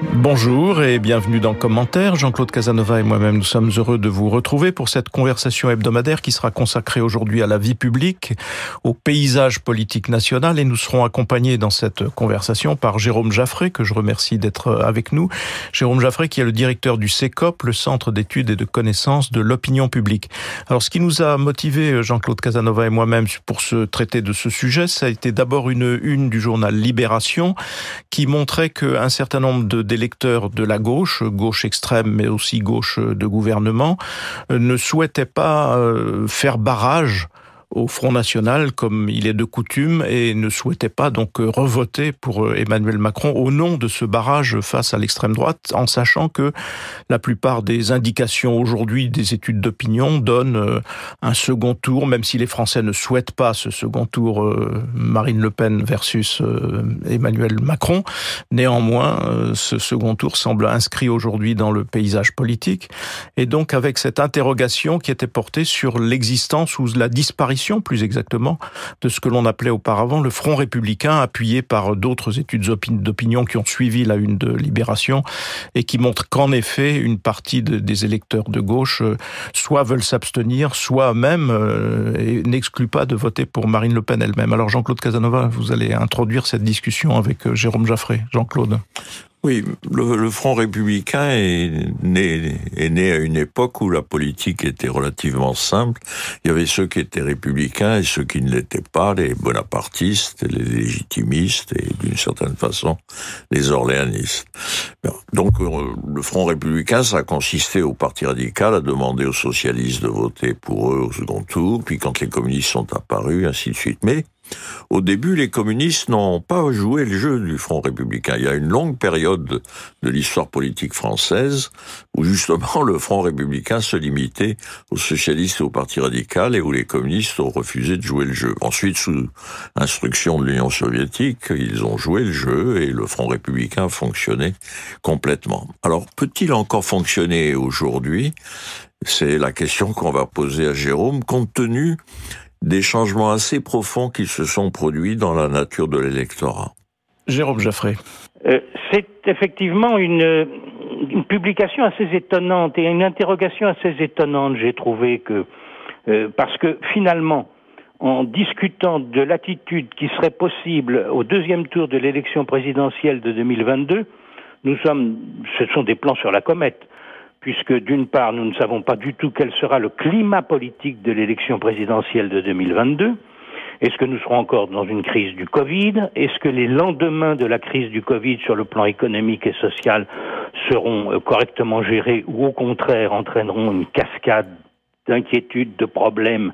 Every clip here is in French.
Bonjour et bienvenue dans Commentaire. Jean-Claude Casanova et moi-même, nous sommes heureux de vous retrouver pour cette conversation hebdomadaire qui sera consacrée aujourd'hui à la vie publique, au paysage politique national et nous serons accompagnés dans cette conversation par Jérôme Jaffré, que je remercie d'être avec nous. Jérôme Jaffré qui est le directeur du CECOP, le Centre d'études et de connaissances de l'opinion publique. Alors ce qui nous a motivé, Jean-Claude Casanova et moi-même, pour se traiter de ce sujet, ça a été d'abord une une du journal Libération qui montrait qu'un certain nombre de d'électeurs de la gauche, gauche extrême mais aussi gauche de gouvernement, euh, ne souhaitaient pas euh, faire barrage au Front National, comme il est de coutume, et ne souhaitait pas donc euh, revoter pour euh, Emmanuel Macron au nom de ce barrage face à l'extrême droite, en sachant que la plupart des indications aujourd'hui des études d'opinion donnent euh, un second tour, même si les Français ne souhaitent pas ce second tour Marine Le Pen versus Emmanuel Macron. Néanmoins, ce second tour semble inscrit aujourd'hui dans le paysage politique, et donc avec cette interrogation qui était portée sur l'existence ou la disparition plus exactement, de ce que l'on appelait auparavant le Front républicain, appuyé par d'autres études d'opinion qui ont suivi la une de Libération et qui montrent qu'en effet, une partie des électeurs de gauche euh, soit veulent s'abstenir, soit même euh, n'excluent pas de voter pour Marine Le Pen elle-même. Alors Jean-Claude Casanova, vous allez introduire cette discussion avec euh, Jérôme Jaffré. Jean-Claude. Oui, le, Front républicain est né, est né à une époque où la politique était relativement simple. Il y avait ceux qui étaient républicains et ceux qui ne l'étaient pas, les bonapartistes, les légitimistes et d'une certaine façon les orléanistes. Donc euh, le Front républicain, ça a consisté au Parti radical à demander aux socialistes de voter pour eux au second tour, puis quand les communistes sont apparus, ainsi de suite. Mais au début, les communistes n'ont pas joué le jeu du Front républicain. Il y a une longue période de l'histoire politique française où justement le Front républicain se limitait aux socialistes et au Parti radical et où les communistes ont refusé de jouer le jeu. Ensuite, sous instruction de l'Union soviétique, ils ont joué le jeu et le Front républicain fonctionnait complètement. Alors, peut-il encore fonctionner aujourd'hui? C'est la question qu'on va poser à Jérôme, compte tenu des changements assez profonds qui se sont produits dans la nature de l'électorat. Jérôme Jaffré. Euh, c'est effectivement une, une, publication assez étonnante et une interrogation assez étonnante, j'ai trouvé que euh, parce que finalement, en discutant de l'attitude qui serait possible au deuxième tour de l'élection présidentielle de 2022, nous sommes, ce sont des plans sur la comète puisque d'une part, nous ne savons pas du tout quel sera le climat politique de l'élection présidentielle de 2022. Est-ce que nous serons encore dans une crise du Covid? Est-ce que les lendemains de la crise du Covid sur le plan économique et social seront euh, correctement gérés ou au contraire entraîneront une cascade d'inquiétudes, de problèmes,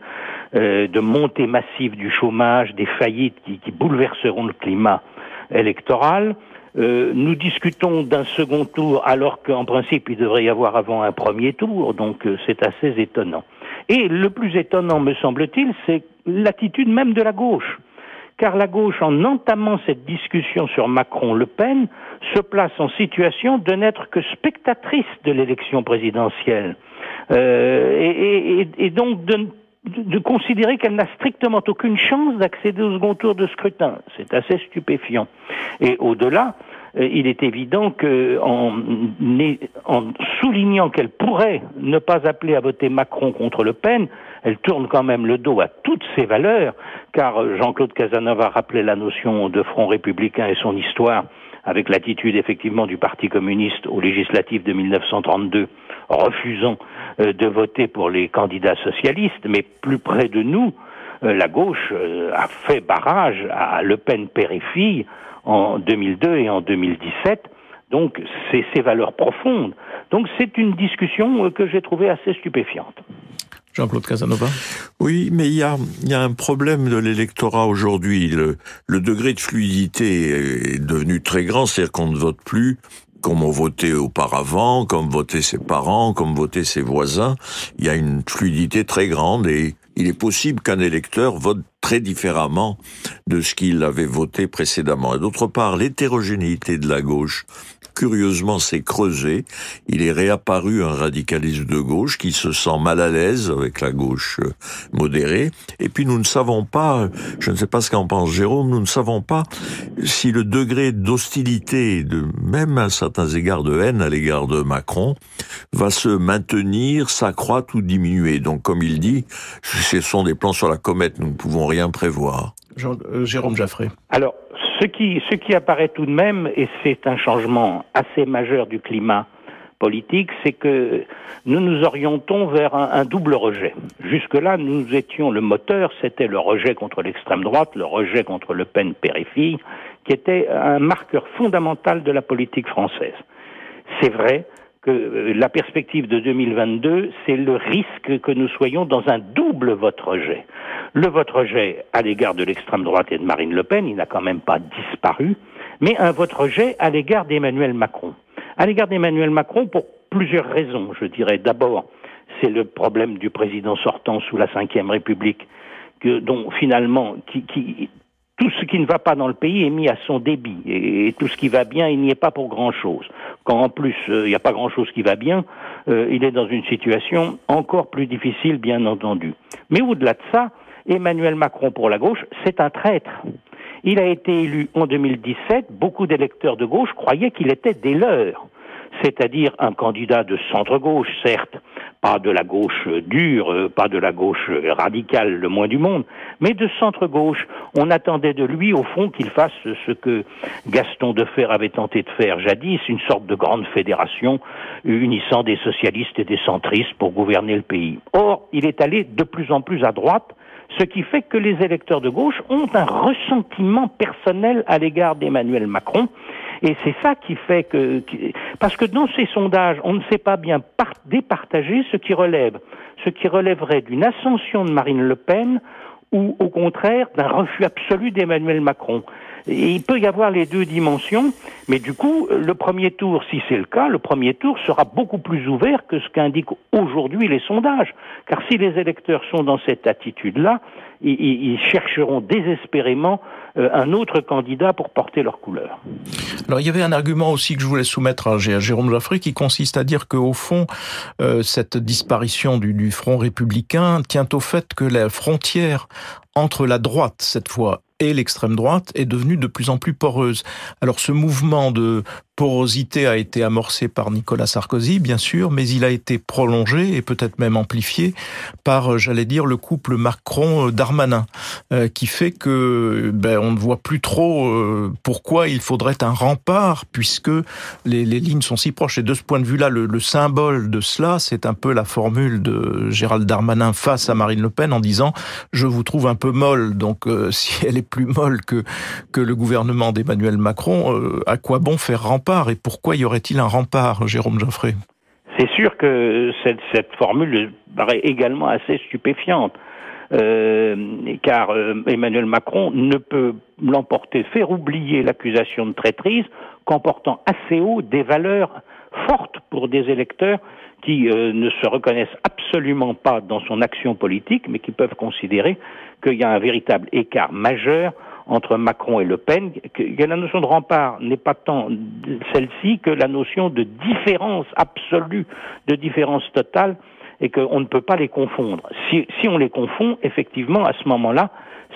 euh, de montée massive du chômage, des faillites qui, qui bouleverseront le climat électoral? Euh, nous discutons d'un second tour alors qu'en principe il devrait y avoir avant un premier tour, donc euh, c'est assez étonnant. Et le plus étonnant, me semble-t-il, c'est l'attitude même de la gauche. Car la gauche, en entamant cette discussion sur Macron-Le Pen, se place en situation de n'être que spectatrice de l'élection présidentielle. Euh, et, et, et, donc de de, considérer qu'elle n'a strictement aucune chance d'accéder au second tour de scrutin. C'est assez stupéfiant. Et au-delà, euh, il est évident que en, en soulignant qu'elle pourrait ne pas appeler à voter Macron contre Le Pen, elle tourne quand même le dos à toutes ses valeurs, car Jean-Claude Casanova rappelait la notion de front républicain et son histoire avec l'attitude effectivement du Parti communiste aux législatives de 1932, refusant euh, de voter pour les candidats socialistes, mais plus près de nous, euh, la gauche euh, a fait barrage à Le Pen père et fille en 2002 et en 2017. Donc, c'est ces valeurs profondes. Donc, c'est une discussion que j'ai trouvée assez stupéfiante. Jean-Claude Casanova Oui, mais il y a, y a un problème de l'électorat aujourd'hui. Le, le degré de fluidité est devenu très grand, c'est-à-dire qu'on ne vote plus comme on votait auparavant, comme votaient ses parents, comme votaient ses voisins. Il y a une fluidité très grande et il est possible qu'un électeur vote très différemment de ce qu'il avait voté précédemment. Et d'autre part, l'hétérogénéité de la gauche curieusement s'est creusé. Il est réapparu un radicalisme de gauche qui se sent mal à l'aise avec la gauche euh, modérée. Et puis nous ne savons pas, je ne sais pas ce qu'en pense Jérôme, nous ne savons pas si le degré d'hostilité, de même à certains égards de haine à l'égard de Macron, va se maintenir, s'accroître ou diminuer. Donc comme il dit, ce sont des plans sur la comète, nous ne pouvons rien prévoir. Euh, Jérôme Jaffré. Alors, ce qui, apparaît tout de même, et c'est un changement assez majeur du climat politique, c'est que nous nous orientons vers un, un double rejet. Jusque-là, nous étions le moteur, c'était le rejet contre l'extrême droite, le rejet contre Le Pen périphérie, qui était un marqueur fondamental de la politique française. C'est vrai, que euh, la perspective de 2022, c'est le risque que nous soyons dans un double vote rejet. Le vote rejet à l'égard de l'extrême droite et de Marine Le Pen, il n'a quand même pas disparu, mais un vote rejet à l'égard d'Emmanuel Macron. À l'égard d'Emmanuel Macron pour plusieurs raisons, je dirais. D'abord, c'est le problème du président sortant sous la Ve République, que, dont finalement, tout ce qui ne va pas dans le pays est mis à son débit et, tout ce qui va bien, il n'y est pas pour grand-chose. Quand en plus euh, il n'y a pas grand-chose qui va bien, euh, il est dans une situation encore plus difficile, bien entendu. Mais au-delà de ça, Emmanuel Macron pour la gauche, c'est un traître. Il a été élu en 2017, beaucoup d'électeurs de gauche croyaient qu'il était des leurs c'est-à-dire un candidat de centre-gauche, certes, pas de la gauche dure, euh, pas de la gauche radicale, le moins du monde, mais de centre-gauche. On attendait de lui, au fond, qu'il fasse ce que Gaston Defer avait tenté de faire jadis, une sorte de grande fédération unissant des socialistes et des centristes pour gouverner le pays. Or, il est allé de plus en plus à droite, ce qui fait que les électeurs de gauche ont un ressentiment personnel à l'égard d'Emmanuel Macron et c'est ça qui fait que, parce que dans ces sondages, on ne sait pas bien départager ce qui relève, ce qui relèverait d'une ascension de Marine Le Pen ou au contraire d'un refus absolu d'Emmanuel Macron. Il peut y avoir les deux dimensions, mais du coup, le premier tour, si c'est le cas, le premier tour sera beaucoup plus ouvert que ce qu'indiquent aujourd'hui les sondages. Car si les électeurs sont dans cette attitude-là, ils, chercheront désespérément euh, un autre candidat pour porter leur couleur. Alors il y avait un argument aussi que je voulais soumettre à Jérôme Jaffré qui consiste à dire qu'au fond, euh, cette disparition du, du Front républicain tient au fait que la frontière entre la droite, cette fois, l'extrême droite est devenue de plus en plus poreuse. Alors ce mouvement de porosité a été amorcé par Nicolas Sarkozy, bien sûr, mais il a été prolongé et peut-être même amplifié par, j'allais dire, le couple Macron-Darmanin, euh, qui fait que ben, on ne voit plus trop euh, pourquoi il faudrait un rempart, puisque les, les, lignes sont si proches. Et de ce point de vue-là, le, le symbole de cela, c'est un peu la formule de Gérald Darmanin face à Marine Le Pen en disant « je vous trouve un peu molle, donc euh, si elle est plus molle que, que le gouvernement d'Emmanuel Macron, euh, à quoi bon faire rempart Et pourquoi y aurait-il un rempart, Jérôme Geoffrey C'est sûr que cette, formule paraît également assez stupéfiante. Euh, car euh, Emmanuel Macron ne peut l'emporter, faire oublier l'accusation de traîtrise qu'en portant assez haut des valeurs fortes pour des électeurs qui euh, ne se reconnaissent absolument pas dans son action politique, mais qui peuvent considérer qu'il y a un véritable écart majeur entre Macron et Le Pen, que, la notion de rempart n'est pas tant celle-ci que la notion de différence absolue, de différence totale, et qu'on ne peut pas les confondre. Si, si on les confond, effectivement, à ce moment-là,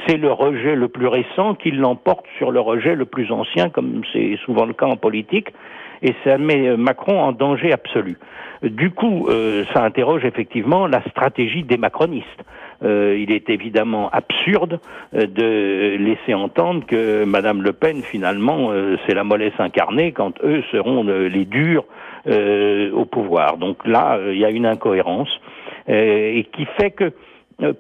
c'est le rejet le plus récent qui l'emporte sur le rejet le plus ancien, comme c'est souvent le cas en politique, et ça met Macron en danger absolu. Du coup, euh, ça interroge effectivement la stratégie des macronistes. Euh, il est évidemment absurde euh, de laisser entendre que Madame Le Pen, finalement, c'est la mollesse incarnée quand eux seront les durs au pouvoir. Donc là, il y a une incohérence et qui fait que euh,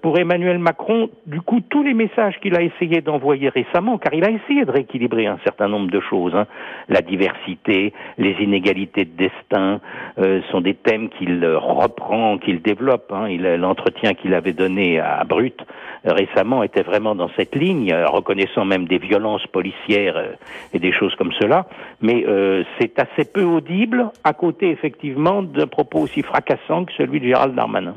pour Emmanuel Macron, du coup, tous les messages qu'il a essayé d'envoyer récemment, car il a essayé de rééquilibrer un certain nombre de choses, hein, la diversité, les inégalités de destin, euh, sont des thèmes qu'il reprend, qu'il développe. Hein. L'entretien qu'il avait donné à Brut euh, récemment était vraiment dans cette ligne, reconnaissant même des violences policières et des choses comme cela. Mais c'est assez peu audible, à côté effectivement d'un propos aussi fracassant que celui de Gérald Darmanin.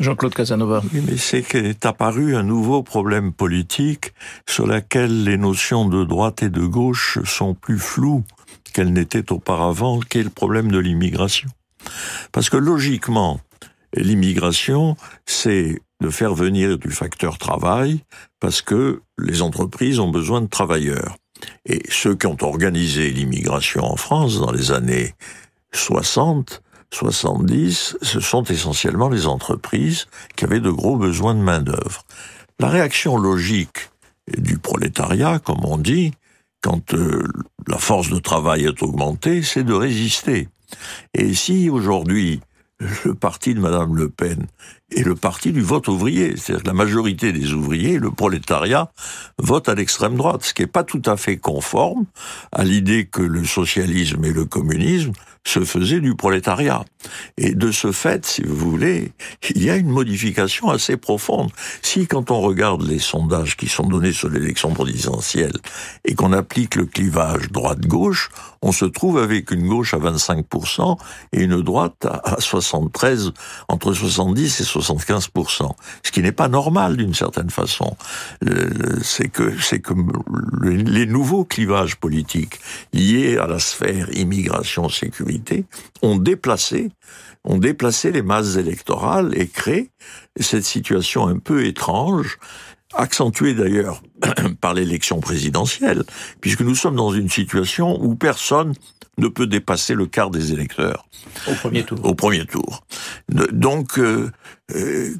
Jean-Claude Casanova. Oui, mais c'est qu'est apparu un nouveau problème politique sur lequel les notions de droite et de gauche sont plus floues qu'elles n'étaient auparavant, qui est le problème de l'immigration. Parce que logiquement, l'immigration, c'est de faire venir du facteur travail parce que les entreprises ont besoin de travailleurs. Et ceux qui ont organisé l'immigration en France dans les années 60, 70, ce sont essentiellement les entreprises qui avaient de gros besoins de main-d'œuvre. La réaction logique du prolétariat, comme on dit, quand euh, la force de travail est augmentée, c'est de résister. Et si aujourd'hui le parti de Madame Le Pen est le parti du vote ouvrier. C'est-à-dire que la majorité des ouvriers, le prolétariat, vote à l'extrême droite, ce qui n'est pas tout à fait conforme à l'idée que le socialisme et le communisme se faisaient du prolétariat. Et de ce fait, si vous voulez, il y a une modification assez profonde. Si, quand on regarde les sondages qui sont donnés sur l'élection présidentielle et qu'on applique le clivage droite-gauche, on se trouve avec une gauche à 25% et une droite à 73, entre 70 et 75%. Ce qui n'est pas normal d'une certaine façon. C'est que, c'est que les nouveaux clivages politiques liés à la sphère immigration-sécurité ont déplacé ont déplacé les masses électorales et créé cette situation un peu étrange accentuée d'ailleurs par l'élection présidentielle, puisque nous sommes dans une situation où personne ne peut dépasser le quart des électeurs. Au premier tour. Au premier tour. Donc, euh, euh,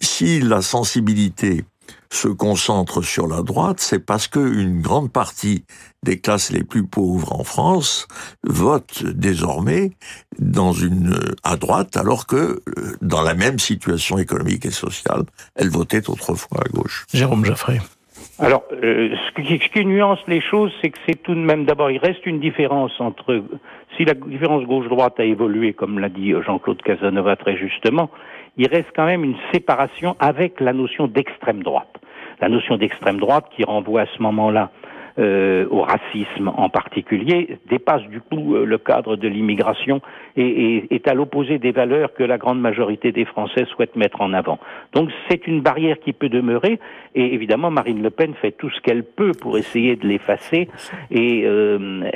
si la sensibilité se concentre sur la droite, c'est parce qu'une grande partie des classes les plus pauvres en France votent désormais dans une à droite, alors que euh, dans la même situation économique et sociale, elles votaient autrefois à gauche. Jérôme Jaffray. Alors, euh, ce, qui, ce, qui, nuance les choses, c'est que c'est tout de même, d'abord, il reste une différence entre, si la différence gauche-droite a évolué, comme l'a dit Jean-Claude Casanova très justement, il reste quand même une séparation avec la notion d'extrême droite. La notion d'extrême droite qui renvoie à ce moment-là euh, au racisme en particulier, dépasse du coup euh, le cadre de l'immigration et, est à l'opposé des valeurs que la grande majorité des Français souhaitent mettre en avant. Donc c'est une barrière qui peut demeurer et évidemment Marine Le Pen fait tout ce qu'elle peut pour essayer de l'effacer et euh,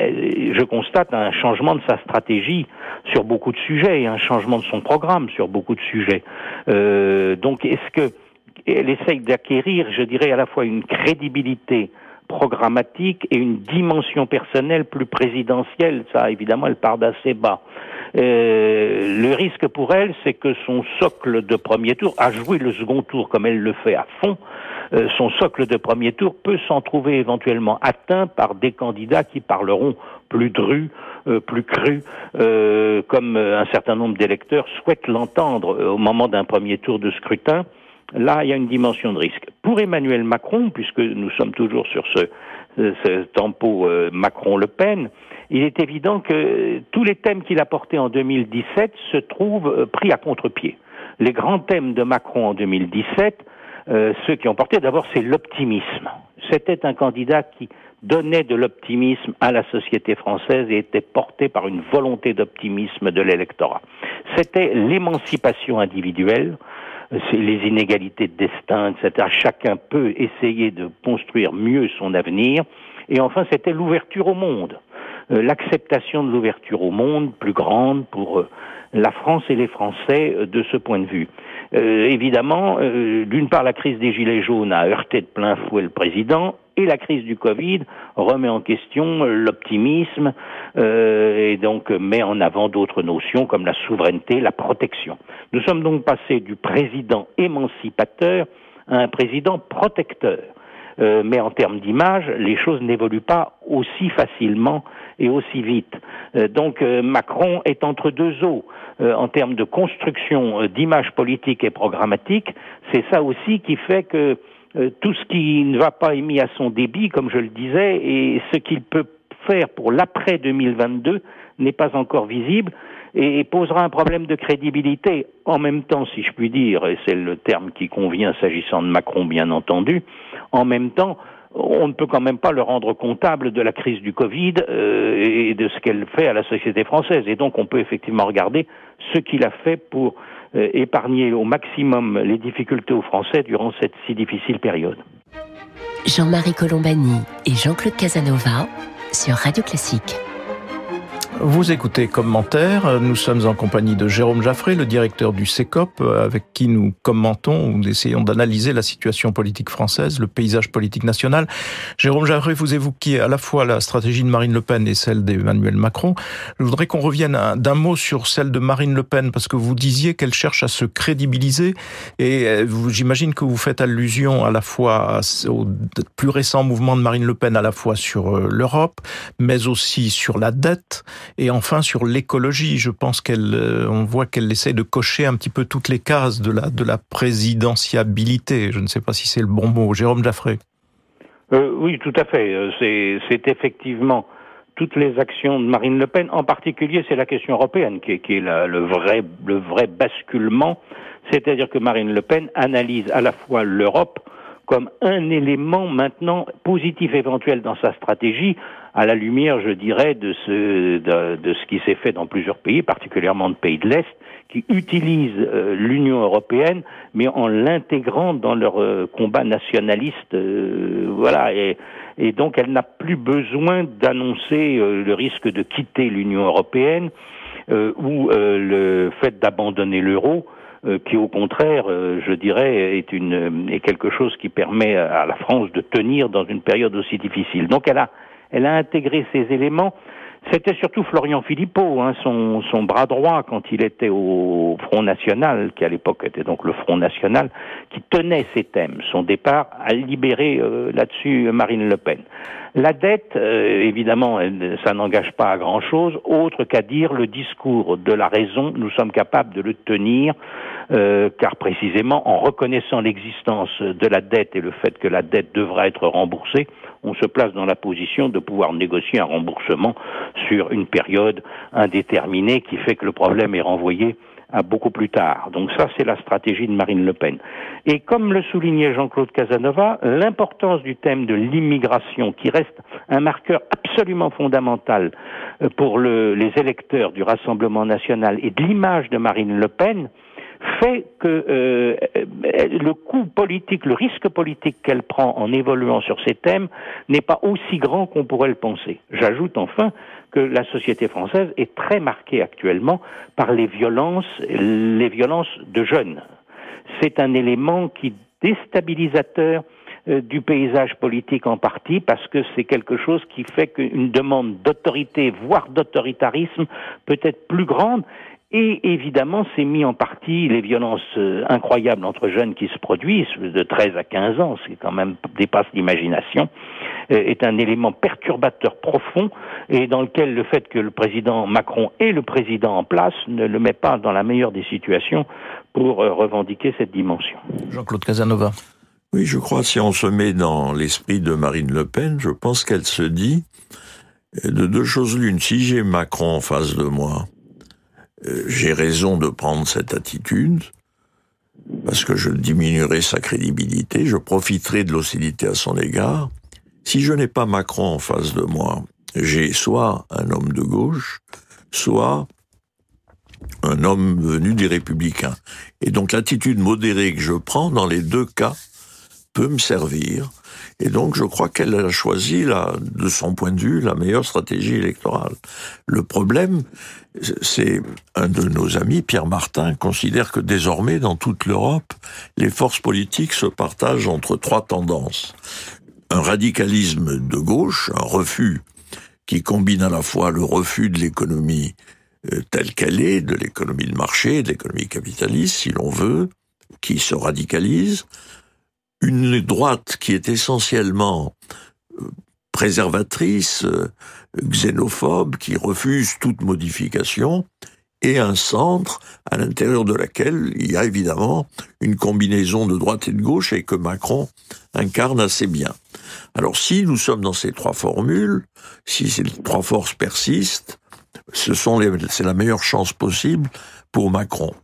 je constate un changement de sa stratégie sur beaucoup de sujets et un changement de son programme sur beaucoup de sujets. donc est-ce que elle essaye d'acquérir, je dirais, à la fois une crédibilité programmatique et une dimension personnelle plus présidentielle. Ça, évidemment, elle part d'assez bas. Euh, le risque pour elle, c'est que son socle de premier tour, a joué le second tour comme elle le fait à fond, euh, son socle de premier tour peut s'en trouver éventuellement atteint par des candidats qui parleront plus dru, euh, plus cru, comme un certain nombre d'électeurs souhaitent l'entendre au moment d'un premier tour de scrutin là, il y a une dimension de risque. Pour Emmanuel Macron, puisque nous sommes toujours sur ce, tempo euh, Macron-Le Pen, il est évident que tous les thèmes qu'il a portés en 2017 se trouvent euh, pris à contre-pied. Les grands thèmes de Macron en 2017, euh, ceux qui ont porté d'abord, c'est l'optimisme. C'était un candidat qui donnait de l'optimisme à la société française et était porté par une volonté d'optimisme de l'électorat. C'était l'émancipation individuelle, c'est les inégalités de destin, etc. Chacun peut essayer de construire mieux son avenir. Et enfin, c'était l'ouverture au monde, euh, l'acceptation de l'ouverture au monde plus grande pour euh, la France et les Français euh, de ce point de vue. évidemment, d'une part, la crise des Gilets jaunes a heurté de plein fouet le président, et la crise du Covid remet en question l'optimisme euh, et donc met en avant d'autres notions comme la souveraineté, la protection. Nous sommes donc passés du président émancipateur à un président protecteur. Euh, mais en termes d'image, les choses n'évoluent pas aussi facilement et aussi vite. Euh, donc Macron est entre deux eaux en termes de construction d'image politique et programmatique. C'est ça aussi qui fait que euh, tout ce qui ne va pas est mis à son débit, comme je le disais, et ce qu'il peut faire pour l'après 2022 n'est pas encore visible et posera un problème de crédibilité. En même temps, si je puis dire, et c'est le terme qui convient s'agissant de Macron, bien entendu, en même temps, on ne peut quand même pas le rendre comptable de la crise du Covid et de ce qu'elle fait à la société française. Et donc on peut effectivement regarder ce qu'il a fait pour épargner au maximum les difficultés aux Français durant cette si difficile période. Jean-Marie Colombani et Jean-Claude Casanova sur Radio Classique. Vous écoutez Commentaire. Nous sommes en compagnie de Jérôme Jaffré, le directeur du CECOP, avec qui nous commentons ou essayons d'analyser la situation politique française, le paysage politique national. Jérôme Jaffré, vous évoquiez à la fois la stratégie de Marine Le Pen et celle d'Emmanuel Macron. Je voudrais qu'on revienne d'un mot sur celle de Marine Le Pen, parce que vous disiez qu'elle cherche à se crédibiliser, et euh, j'imagine que vous faites allusion à la fois au plus récent mouvement de Marine Le Pen, à la fois sur euh, l'Europe, mais aussi sur la dette. Et enfin, sur l'écologie, je pense qu'elle, euh, on voit qu'elle essaie de cocher un petit peu toutes les cases de la, de la présidentiabilité. Je ne sais pas si c'est le bon mot. Jérôme Jaffré. Euh, oui, tout à fait. Euh, c'est, effectivement toutes les actions de Marine Le Pen. En particulier, c'est la question européenne qui est, le, vrai, le vrai basculement. C'est-à-dire que Marine Le Pen analyse à la fois l'Europe comme un élément maintenant positif éventuel dans sa stratégie, à la lumière, je dirais, de ce, de, ce qui s'est fait dans plusieurs pays, particulièrement de pays de l'Est, qui utilisent euh, l'Union européenne, mais en l'intégrant dans leur euh, combat nationaliste. Euh, voilà, et, et, donc elle n'a plus besoin d'annoncer le risque de quitter l'Union européenne ou le fait d'abandonner l'euro. qui au contraire, je dirais, est, une, est quelque chose qui permet à la France de tenir dans une période aussi difficile. Donc elle a, elle a intégré ces éléments. C'était surtout Florian Philippot, hein, son, bras droit quand il était au Front National, qui à l'époque était donc le Front National, qui tenait ces thèmes. Son départ a libéré euh, là-dessus Marine Le Pen. La dette, euh, évidemment, ça n'engage pas à grand-chose, autre qu'à dire le discours de la raison, nous sommes capables de le tenir, euh, car précisément en reconnaissant l'existence de la dette et le fait que la dette devra être remboursée, on se place dans la position de pouvoir négocier un remboursement sur une période indéterminée qui fait que le problème est renvoyé à beaucoup plus tard. Donc ça, c'est la stratégie de Marine Le Pen. Et comme le soulignait Jean-Claude Casanova, l'importance du thème de l'immigration, qui reste un marqueur absolument fondamental euh, pour les électeurs du Rassemblement national et de l'image de Marine Le Pen, fait que euh, le coût politique, le risque politique qu'elle prend en évoluant sur ces thèmes n'est pas aussi grand qu'on pourrait le penser. J'ajoute enfin que la société française est très marquée actuellement par les violences, les violences de jeunes. C'est un élément qui déstabilisateur euh, du paysage politique en partie parce que c'est quelque chose qui fait qu'une demande d'autorité, voire d'autoritarisme, peut être plus grande et évidemment, c'est mis en partie les violences euh, incroyables entre jeunes qui se produisent, de 13 à 15 ans, ce qui quand même dépasse l'imagination, euh, est un élément perturbateur profond et dans lequel le fait que le président Macron est le président en place ne le met pas dans la meilleure des situations pour euh, revendiquer cette dimension. Jean-Claude Casanova. Oui, je crois, si on se met dans l'esprit de Marine Le Pen, je pense qu'elle se dit de deux choses l'une. Si j'ai Macron en face de moi, euh, j'ai raison de prendre cette attitude parce que je diminuerai sa crédibilité, je profiterai de l'hostilité à son égard. Si je n'ai pas Macron en face de moi, j'ai soit un homme de gauche, soit un homme venu des républicains. Et donc l'attitude modérée que je prends dans les deux cas peut me servir et donc, je crois qu'elle a choisi, là, de son point de vue, la meilleure stratégie électorale. Le problème, c'est un de nos amis, Pierre Martin, considère que désormais, dans toute l'Europe, les forces politiques se partagent entre trois tendances. Un radicalisme de gauche, un refus qui combine à la fois le refus de l'économie euh, telle qu'elle est, de l'économie de marché, de l'économie capitaliste, si l'on veut, qui se radicalise, une droite qui est essentiellement euh, préservatrice, euh, xénophobe, qui refuse toute modification, et un centre à l'intérieur de laquelle il y a évidemment une combinaison de droite et de gauche et que Macron incarne assez bien. Alors si nous sommes dans ces trois formules, si ces trois forces persistent, ce c'est la meilleure chance possible pour Macron.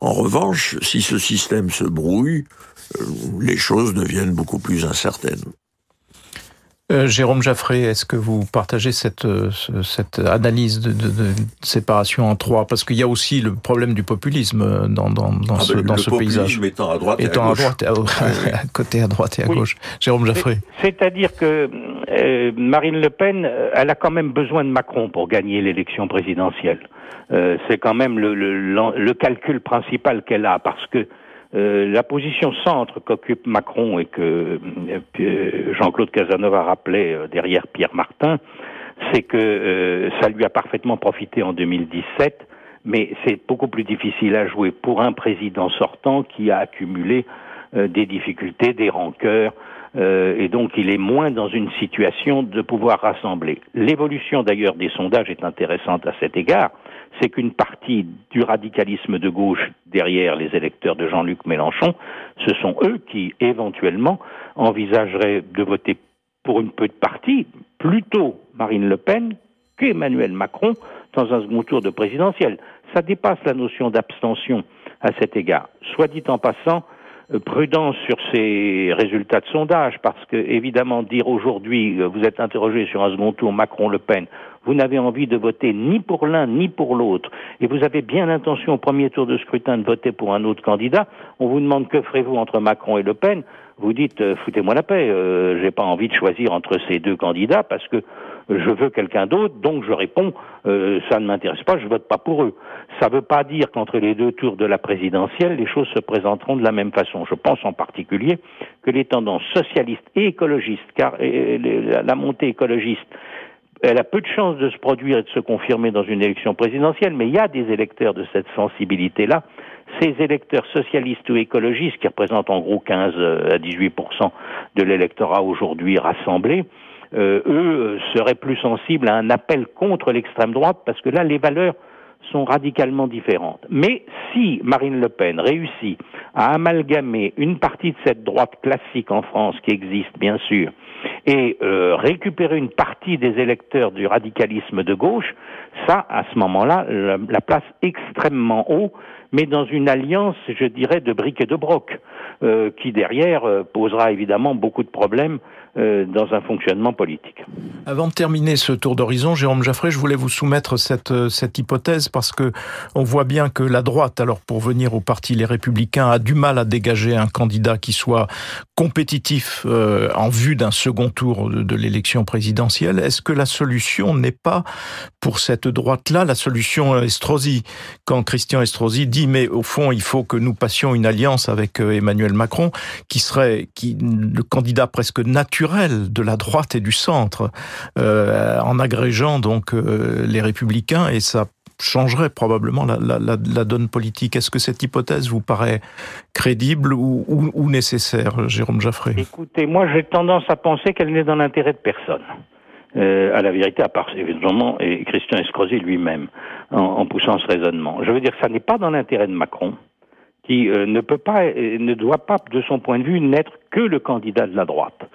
En revanche, si ce système se brouille, les choses deviennent beaucoup plus incertaines. Euh, Jérôme Jaffré, est-ce que vous partagez cette, euh, cette analyse de, de, de, séparation en trois? Parce qu'il y a aussi le problème du populisme euh, dans, dans, dans ah ce, ben, dans ce paysage. étant à droite et étant à, gauche. à droite, à, à, côté à droite et à oui. gauche. Jérôme Jaffré. C'est-à-dire que euh, Marine Le Pen, elle a quand même besoin de Macron pour gagner l'élection présidentielle. Euh, C'est quand même le, calcul principal qu'elle a, parce que euh, la position centre qu'occupe Macron et que euh, Jean-Claude Casanova rappelait derrière Pierre Martin, c'est que ça lui a parfaitement profité en 2017, mais c'est beaucoup plus difficile à jouer pour un président sortant qui a accumulé des difficultés, des rancœurs, et donc il est moins dans une situation de pouvoir rassembler. L'évolution d'ailleurs des sondages est intéressante à cet égard c'est qu'une partie du radicalisme de gauche derrière les électeurs de Jean-Luc Mélenchon, ce sont eux qui éventuellement envisageraient de voter pour une petite partie plutôt Marine Le Pen qu'Emmanuel Macron dans un second tour de présidentiel. Ça dépasse la notion d'abstention à cet égard. Soit dit en passant, euh, prudence sur ces résultats de sondage, parce que évidemment dire aujourd'hui, euh, vous êtes interrogé sur un second tour Macron-Le Pen, vous n'avez envie de voter ni pour l'un ni pour l'autre, et vous avez bien l'intention au premier tour de scrutin de voter pour un autre candidat, on vous demande que ferez-vous entre Macron et Le Pen, vous dites euh, foutez-moi la paix, euh, j'ai pas envie de choisir entre ces deux candidats parce que je veux quelqu'un d'autre, donc je réponds euh, ça ne m'intéresse pas, je vote pas pour eux. Ça ne veut pas dire qu'entre les deux tours de la présidentielle, les choses se présenteront de la même façon. Je pense en particulier que les tendances socialistes et écologistes, car la montée écologiste elle a peu de chances de se produire et de se confirmer dans une élection présidentielle, mais il y a des électeurs de cette sensibilité-là. Ces électeurs socialistes ou écologistes, qui représentent en gros 15 à 18% de l'électorat aujourd'hui rassemblé, euh, eux seraient plus sensibles à un appel contre l'extrême droite, parce que là, les valeurs sont radicalement différentes. Mais si Marine Le Pen réussit à amalgamer une partie de cette droite classique en France qui existe bien sûr et euh, récupérer une partie des électeurs du radicalisme de gauche, ça, à ce moment-là, la, la, place extrêmement haut, mais dans une alliance, je dirais, de briques et de broc, euh, qui derrière euh, posera évidemment beaucoup de problèmes euh, dans un fonctionnement politique. Avant de terminer ce tour d'horizon, Jérôme Jaffré, je voulais vous soumettre cette, euh, cette hypothèse parce que on voit bien que la droite, alors pour venir au parti Les Républicains, a du mal à dégager un candidat qui soit compétitif euh, en vue d'un second tour de, de l'élection présidentielle. Est-ce que la solution n'est pas pour cette droite-là la solution Estrosi? Quand Christian Estrosi dit mais au fond il faut que nous passions une alliance avec Emmanuel Macron, qui serait le candidat presque naturel de la droite et du centre, euh, en agrégeant donc euh, les républicains, et ça changerait probablement la, donne politique. Est-ce que cette hypothèse vous paraît crédible ou, ou, ou nécessaire, Jérôme Jaffré? Écoutez, moi j'ai tendance à penser qu'elle n'est dans l'intérêt de personne. Euh, à la vérité, à part évidemment Christian Escrosi lui-même, en, en, poussant ce raisonnement. Je veux dire, ça n'est pas dans l'intérêt de Macron, qui euh, ne peut pas, euh, ne doit pas, de son point de vue, n'être que le candidat de la droite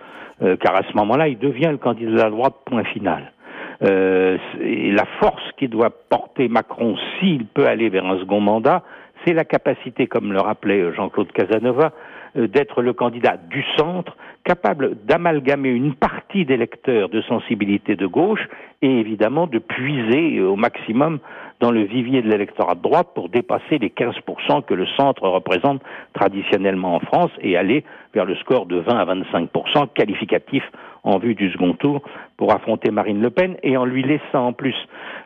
car à ce moment-là, il devient le candidat de la droite, point final. La force qui doit porter Macron, s'il peut aller vers un second mandat, c'est la capacité, comme le rappelait Jean-Claude Casanova, d'être le candidat du centre, capable d'amalgamer une partie des lecteurs de sensibilité de gauche et évidemment de puiser au maximum dans le vivier de l'électorat de droite pour dépasser les 15% que le centre représente traditionnellement en France et aller vers le score de 20 à 25% qualificatif en vue du second tour pour affronter Marine Le Pen et en lui laissant en plus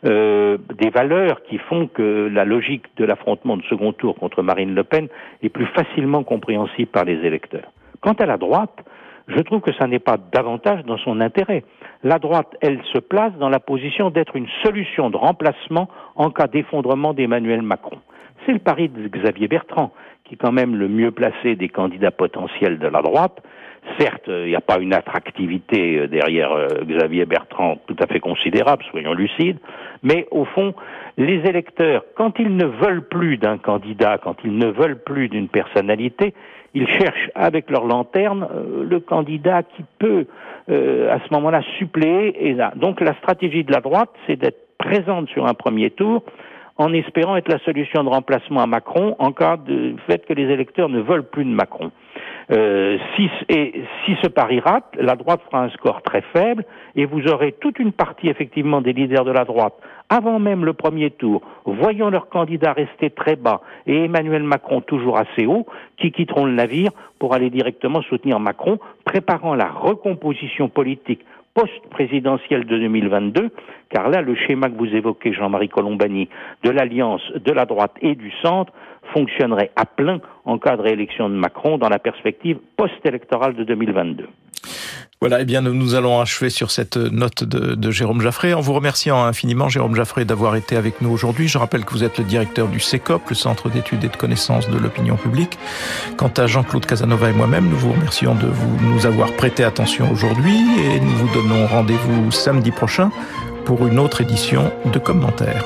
euh, des valeurs qui font que la logique de l'affrontement de second tour contre Marine Le Pen est plus facilement compréhensible par les électeurs. Quant à la droite, je trouve que ça n'est pas davantage dans son intérêt. La droite, elle, se place dans la position d'être une solution de remplacement en cas d'effondrement d'Emmanuel Macron. C'est le pari de Xavier Bertrand, qui est quand même le mieux placé des candidats potentiels de la droite. Certes, il n'y a pas une attractivité euh, derrière euh, Xavier Bertrand tout à fait considérable, soyons lucides, mais au fond, les électeurs, quand ils ne veulent plus d'un candidat, quand ils ne veulent plus d'une personnalité, ils cherchent avec leur lanterne euh, le candidat qui peut euh, à ce moment-là suppléer. Et. Donc la stratégie de la droite, c'est d'être présente sur un premier tour en espérant être la solution de remplacement à Macron en cas de fait que les électeurs ne veulent plus de Macron. Euh, si, et si ce pari rate, la droite fera un score très faible et vous aurez toute une partie effectivement des leaders de la droite, avant même le premier tour, voyant leur candidat rester très bas et Emmanuel Macron toujours assez haut, qui quitteront le navire pour aller directement soutenir Macron, préparant la recomposition politique post-présidentielle de 2022, car là, le schéma que vous évoquez, Jean-Marie Colombani, de l'alliance de la droite et du centre, fonctionnerait à plein en cas de réélection de Macron dans la perspective post-électorale de 2022. Voilà, eh bien, nous allons achever sur cette note de, Jérôme Jaffré en vous remerciant infiniment, Jérôme Jaffré, d'avoir été avec nous aujourd'hui. Je rappelle que vous êtes le directeur du CECOP, le Centre d'études et de connaissances de l'opinion publique. Quant à Jean-Claude Casanova et moi-même, nous vous remercions de vous, nous avoir prêté attention aujourd'hui et nous vous donnons rendez-vous samedi prochain pour une autre édition de commentaires.